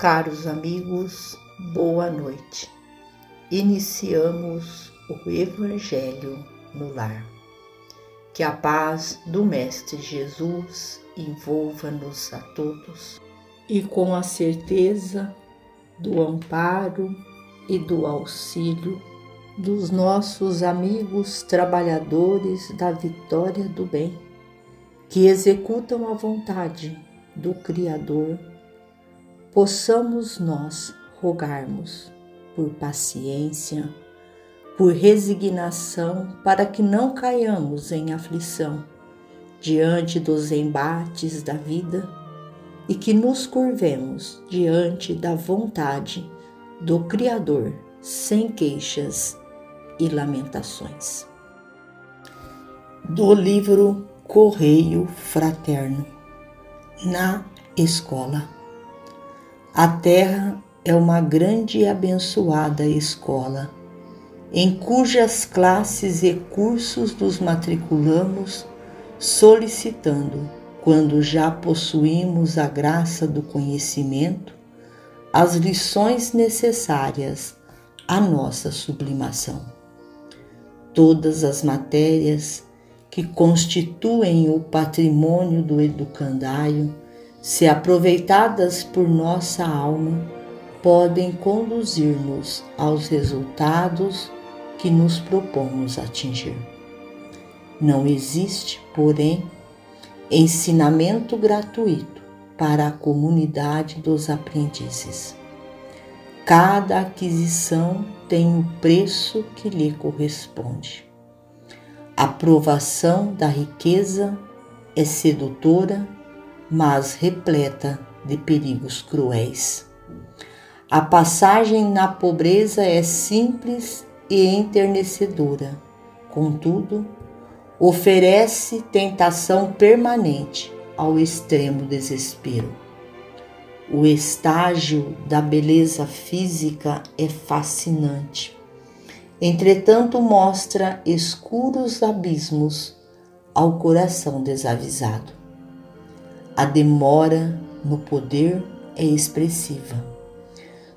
Caros amigos, boa noite. Iniciamos o Evangelho no Lar. Que a paz do Mestre Jesus envolva-nos a todos e com a certeza do amparo e do auxílio dos nossos amigos trabalhadores da vitória do bem, que executam a vontade do Criador possamos nós rogarmos por paciência, por resignação, para que não caiamos em aflição diante dos embates da vida e que nos curvemos diante da vontade do Criador sem queixas e lamentações. Do livro Correio Fraterno na Escola a terra é uma grande e abençoada escola, em cujas classes e cursos nos matriculamos, solicitando, quando já possuímos a graça do conhecimento, as lições necessárias à nossa sublimação. Todas as matérias que constituem o patrimônio do educandário se aproveitadas por nossa alma, podem conduzir-nos aos resultados que nos propomos atingir. Não existe, porém, ensinamento gratuito para a comunidade dos aprendizes. Cada aquisição tem o preço que lhe corresponde. A provação da riqueza é sedutora mas repleta de perigos cruéis. A passagem na pobreza é simples e enternecedora, contudo, oferece tentação permanente ao extremo desespero. O estágio da beleza física é fascinante. Entretanto, mostra escuros abismos ao coração desavisado. A demora no poder é expressiva.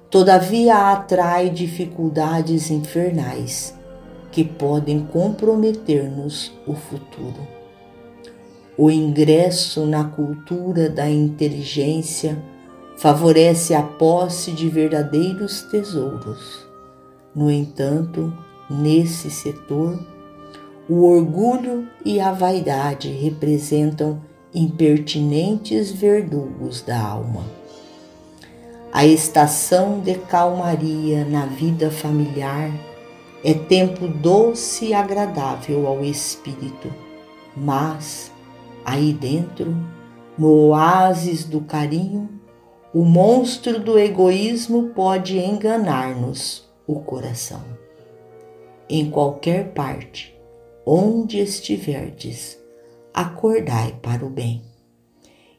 Todavia atrai dificuldades infernais que podem comprometer-nos o futuro. O ingresso na cultura da inteligência favorece a posse de verdadeiros tesouros. No entanto, nesse setor, o orgulho e a vaidade representam impertinentes verdugos da alma. A estação de calmaria na vida familiar é tempo doce e agradável ao espírito, mas aí dentro, no oásis do carinho, o monstro do egoísmo pode enganar-nos o coração. Em qualquer parte, onde estiverdes, acordai para o bem.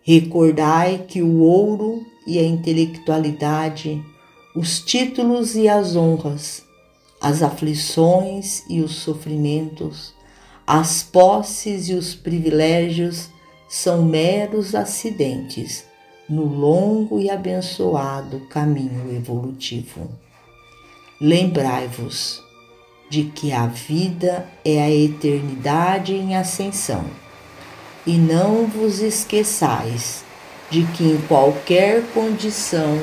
Recordai que o ouro e a intelectualidade, os títulos e as honras, as aflições e os sofrimentos, as posses e os privilégios são meros acidentes no longo e abençoado caminho evolutivo. Lembrai-vos de que a vida é a eternidade em ascensão e não vos esqueçais de que em qualquer condição,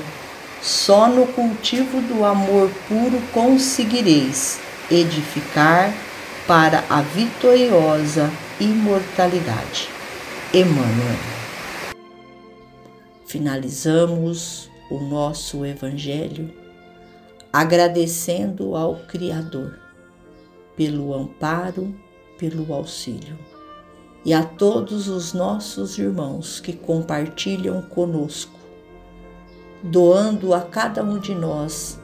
só no cultivo do amor puro conseguireis edificar para a vitoriosa imortalidade. Emmanuel. Finalizamos o nosso Evangelho agradecendo ao Criador pelo amparo, pelo auxílio e a todos os nossos irmãos que compartilham conosco, doando a cada um de nós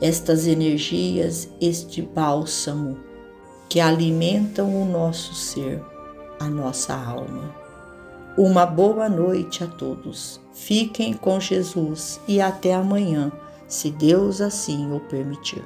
estas energias, este bálsamo que alimentam o nosso ser, a nossa alma. Uma boa noite a todos. Fiquem com Jesus e até amanhã, se Deus assim o permitir.